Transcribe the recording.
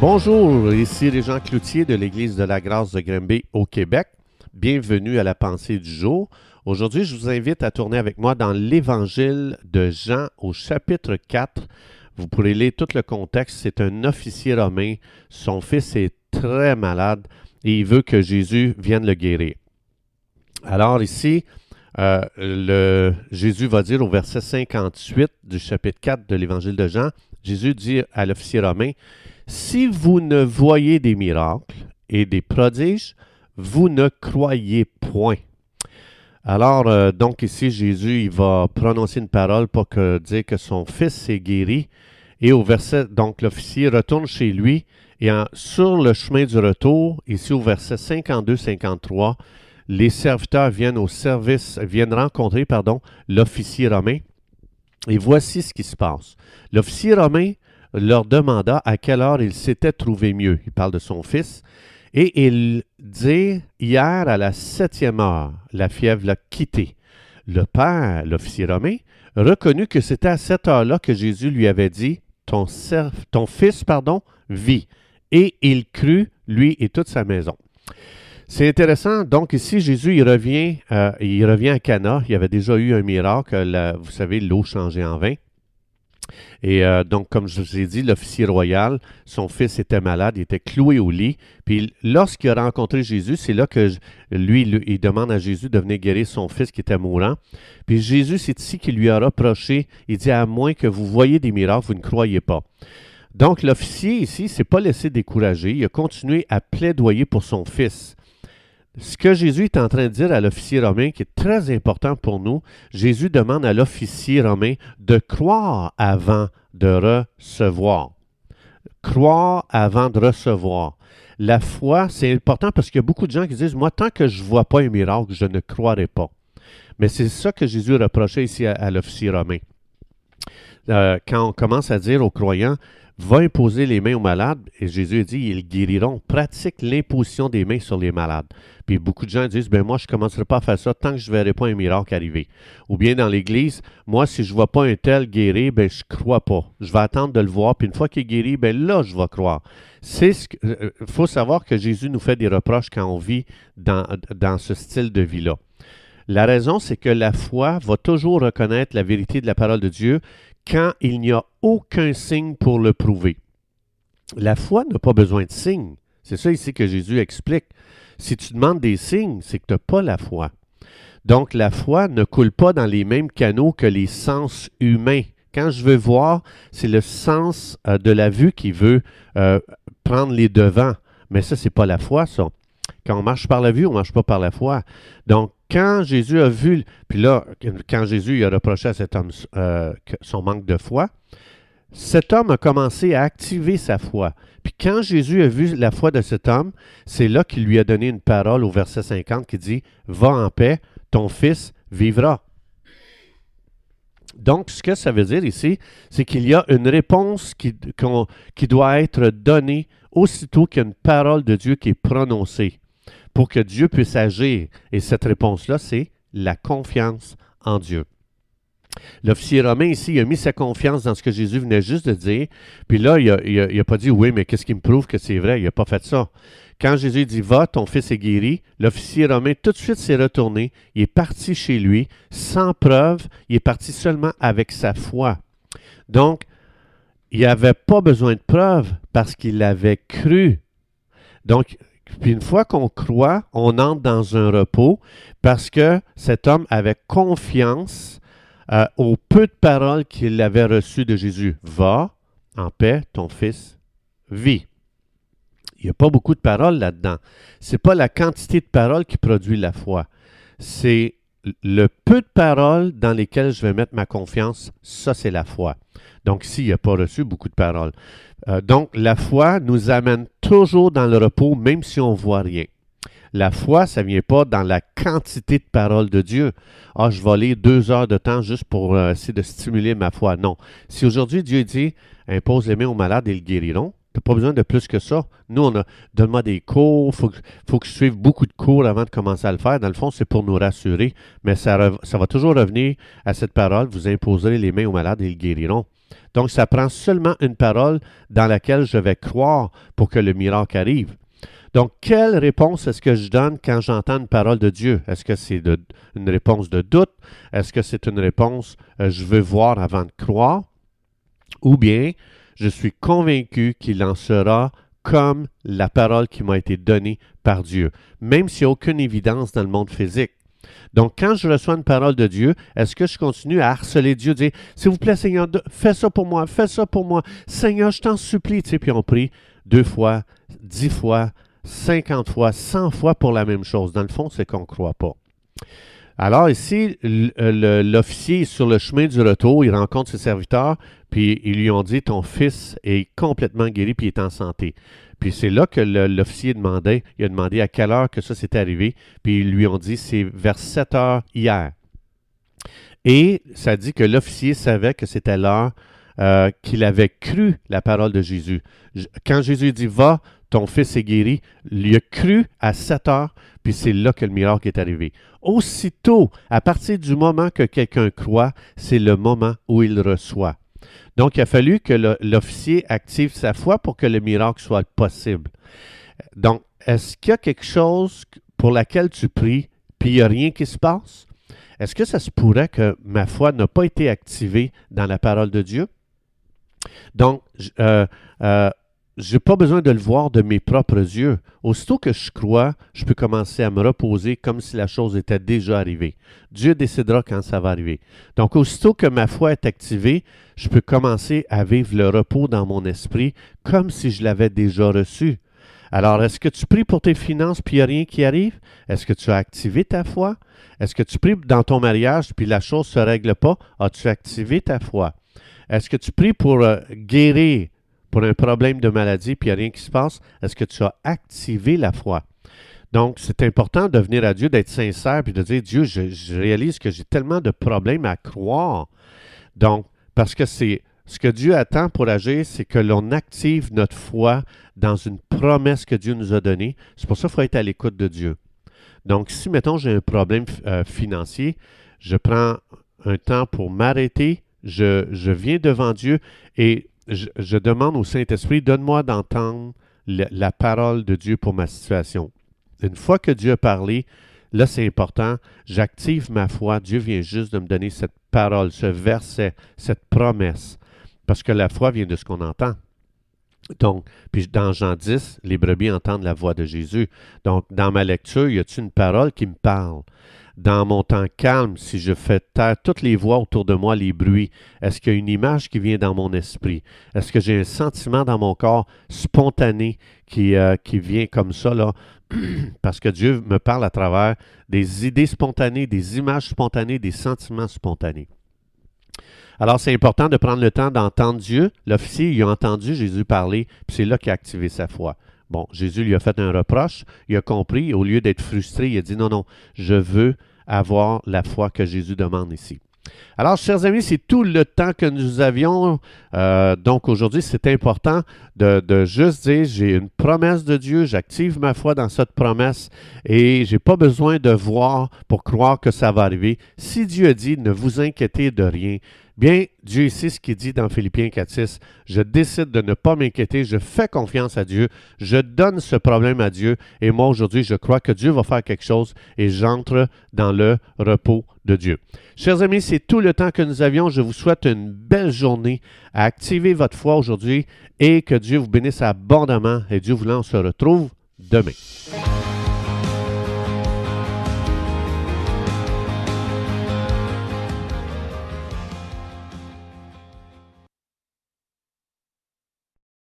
Bonjour, ici Régent Cloutier de l'Église de la Grâce de Grimby au Québec. Bienvenue à la pensée du jour. Aujourd'hui, je vous invite à tourner avec moi dans l'Évangile de Jean au chapitre 4. Vous pourrez lire tout le contexte. C'est un officier romain. Son fils est très malade et il veut que Jésus vienne le guérir. Alors ici, euh, le, Jésus va dire au verset 58 du chapitre 4 de l'Évangile de Jean, Jésus dit à l'officier romain, Si vous ne voyez des miracles et des prodiges, vous ne croyez point. Alors, euh, donc ici, Jésus, il va prononcer une parole pour que, dire que son fils est guéri. Et au verset, donc l'officier retourne chez lui et sur le chemin du retour, ici au verset 52-53, les serviteurs viennent au service, viennent rencontrer, pardon, l'officier romain. Et voici ce qui se passe. L'officier romain leur demanda à quelle heure il s'était trouvé mieux. Il parle de son fils. Et il dit, hier à la septième heure, la fièvre l'a quitté. Le père, l'officier romain, reconnut que c'était à cette heure-là que Jésus lui avait dit, ton, fils, pardon, vit. Et il crut, lui et toute sa maison. C'est intéressant. Donc ici, Jésus, il revient, euh, il revient à Cana. Il y avait déjà eu un miracle. vous savez, l'eau changeait en vin. Et euh, donc, comme je vous ai dit, l'officier royal, son fils était malade, il était cloué au lit. Puis lorsqu'il a rencontré Jésus, c'est là que lui, il demande à Jésus de venir guérir son fils qui était mourant. Puis Jésus, c'est ici qu'il lui a reproché, il dit, à moins que vous voyez des miracles, vous ne croyez pas. Donc l'officier ici s'est pas laissé décourager, il a continué à plaidoyer pour son fils. Ce que Jésus est en train de dire à l'officier romain, qui est très important pour nous, Jésus demande à l'officier romain de croire avant de recevoir. Croire avant de recevoir. La foi, c'est important parce qu'il y a beaucoup de gens qui disent, moi, tant que je ne vois pas un miracle, je ne croirai pas. Mais c'est ça que Jésus reprochait ici à, l'officier romain. Euh, quand on commence à dire aux croyants, va imposer les mains aux malades, et Jésus dit, ils guériront. Pratique l'imposition des mains sur les malades. Puis beaucoup de gens disent, ben moi, je ne commencerai pas à faire ça tant que je ne verrai pas un miracle arriver. Ou bien dans l'Église, moi, si je ne vois pas un tel guéri, ben je ne crois pas. Je vais attendre de le voir, puis une fois qu'il est guéri, ben là, je vais croire. C'est ce Il euh, faut savoir que Jésus nous fait des reproches quand on vit dans, dans ce style de vie-là. La raison, c'est que la foi va toujours reconnaître la vérité de la parole de Dieu quand il n'y a aucun signe pour le prouver. La foi n'a pas besoin de signes. C'est ça ici que Jésus explique. Si tu demandes des signes, c'est que tu n'as pas la foi. Donc la foi ne coule pas dans les mêmes canaux que les sens humains. Quand je veux voir, c'est le sens euh, de la vue qui veut euh, prendre les devants. Mais ça, n'est pas la foi, ça. Quand on marche par la vue, on ne marche pas par la foi. Donc, quand Jésus a vu, puis là, quand Jésus a reproché à cet homme euh, son manque de foi, cet homme a commencé à activer sa foi. Puis quand Jésus a vu la foi de cet homme, c'est là qu'il lui a donné une parole au verset 50 qui dit, Va en paix, ton fils vivra. Donc, ce que ça veut dire ici, c'est qu'il y a une réponse qui, qui doit être donnée aussitôt qu'il y a une parole de Dieu qui est prononcée pour que Dieu puisse agir. Et cette réponse-là, c'est la confiance en Dieu. L'officier romain ici, a mis sa confiance dans ce que Jésus venait juste de dire. Puis là, il n'a pas dit oui, mais qu'est-ce qui me prouve que c'est vrai? Il n'a pas fait ça. Quand Jésus dit va, ton fils est guéri, l'officier romain tout de suite s'est retourné. Il est parti chez lui sans preuve. Il est parti seulement avec sa foi. Donc, il n'avait pas besoin de preuve parce qu'il avait cru. Donc, puis une fois qu'on croit, on entre dans un repos parce que cet homme avait confiance euh, aux peu de paroles qu'il avait reçues de Jésus. Va en paix, ton fils vit. Il n'y a pas beaucoup de paroles là-dedans. Ce n'est pas la quantité de paroles qui produit la foi. C'est le peu de paroles dans lesquelles je vais mettre ma confiance, ça c'est la foi. Donc ici, il n'a pas reçu beaucoup de paroles. Euh, donc la foi nous amène toujours dans le repos, même si on ne voit rien. La foi, ça ne vient pas dans la quantité de paroles de Dieu. Ah, je vais lire deux heures de temps juste pour euh, essayer de stimuler ma foi. Non. Si aujourd'hui Dieu dit impose les mains aux malades et ils guériront, n'as pas besoin de plus que ça. Nous, on a donne-moi des cours, il faut, faut, que je suive beaucoup de cours avant de commencer à le faire. Dans le fond, c'est pour nous rassurer, mais ça, va toujours revenir à cette parole vous imposerez les mains aux malades et ils guériront. Donc, ça prend seulement une parole dans laquelle je vais croire pour que le miracle arrive. Donc, quelle réponse est-ce que je donne quand j'entends une parole de Dieu? Est-ce que c'est une réponse de doute? Est-ce que c'est une réponse euh, je veux voir avant de croire? Ou bien je suis convaincu qu'il en sera comme la parole qui m'a été donnée par Dieu, même s'il n'y a aucune évidence dans le monde physique. Donc, quand je reçois une parole de Dieu, est-ce que je continue à harceler Dieu, dire S'il vous plaît, Seigneur, fais ça pour moi, fais ça pour moi, Seigneur, je t'en supplie. Puis on prie deux fois, dix fois, cinquante fois, cent fois pour la même chose. Dans le fond, c'est qu'on ne croit pas. Alors ici, l'officier est sur le chemin du retour, il rencontre ses serviteurs, puis ils lui ont dit, ton fils est complètement guéri, puis il est en santé. Puis c'est là que l'officier demandait, il a demandé à quelle heure que ça s'est arrivé, puis ils lui ont dit, c'est vers 7 heures hier. Et ça dit que l'officier savait que c'était l'heure euh, qu'il avait cru la parole de Jésus. Quand Jésus dit, va, ton fils est guéri, il a cru à 7 heures, puis c'est là que le miracle est arrivé. Aussitôt, à partir du moment que quelqu'un croit, c'est le moment où il reçoit. Donc, il a fallu que l'officier active sa foi pour que le miracle soit possible. Donc, est-ce qu'il y a quelque chose pour laquelle tu pries, puis il n'y a rien qui se passe? Est-ce que ça se pourrait que ma foi n'a pas été activée dans la parole de Dieu? Donc, euh, euh, je n'ai pas besoin de le voir de mes propres yeux. Aussitôt que je crois, je peux commencer à me reposer comme si la chose était déjà arrivée. Dieu décidera quand ça va arriver. Donc, aussitôt que ma foi est activée, je peux commencer à vivre le repos dans mon esprit comme si je l'avais déjà reçu. Alors, est-ce que tu pries pour tes finances puis il n'y a rien qui arrive? Est-ce que tu as activé ta foi? Est-ce que tu pries dans ton mariage puis la chose ne se règle pas? As-tu activé ta foi? Est-ce que tu pries pour euh, guérir? Pour un problème de maladie, puis il n'y a rien qui se passe, est-ce que tu as activé la foi? Donc, c'est important de venir à Dieu, d'être sincère, puis de dire, Dieu, je, réalise que j'ai tellement de problèmes à croire. Donc, parce que c'est ce que Dieu attend pour agir, c'est que l'on active notre foi dans une promesse que Dieu nous a donnée. C'est pour ça qu'il faut être à l'écoute de Dieu. Donc, si, mettons, j'ai un problème euh, financier, je prends un temps pour m'arrêter, je, je, viens devant Dieu et je, demande au Saint-Esprit, donne-moi d'entendre la, parole de Dieu pour ma situation. Une fois que Dieu a parlé, là c'est important, j'active ma foi. Dieu vient juste de me donner cette parole, ce verset, cette promesse. Parce que la foi vient de ce qu'on entend. Donc, puis dans Jean 10, les brebis entendent la voix de Jésus. Donc, dans ma lecture, y a-t-il une parole qui me parle? Dans mon temps calme, si je fais taire toutes les voix autour de moi, les bruits, est-ce qu'il y a une image qui vient dans mon esprit? Est-ce que j'ai un sentiment dans mon corps spontané qui, euh, qui vient comme ça, là? Parce que Dieu me parle à travers des idées spontanées, des images spontanées, des sentiments spontanés. Alors, c'est important de prendre le temps d'entendre Dieu. L'officier, il a entendu Jésus parler, puis c'est là qu'il a activé sa foi. Bon, Jésus lui a fait un reproche, il a compris, au lieu d'être frustré, il a dit non, non, je veux avoir la foi que Jésus demande ici. Alors, chers amis, c'est tout le temps que nous avions. Euh, donc, aujourd'hui, c'est important de, de, juste dire, j'ai une promesse de Dieu, j'active ma foi dans cette promesse et je n'ai pas besoin de voir pour croire que ça va arriver. Si Dieu dit, ne vous inquiétez de rien, Bien, Dieu sait ce qu'il dit dans Philippiens 4.6. Je décide de ne pas m'inquiéter, je fais confiance à Dieu, je donne ce problème à Dieu et moi aujourd'hui, je crois que Dieu va faire quelque chose et j'entre dans le repos de Dieu. Chers amis, c'est tout le temps que nous avions. Je vous souhaite une belle journée à activer votre foi aujourd'hui et que Dieu vous bénisse abondamment et Dieu voulant, on se retrouve demain.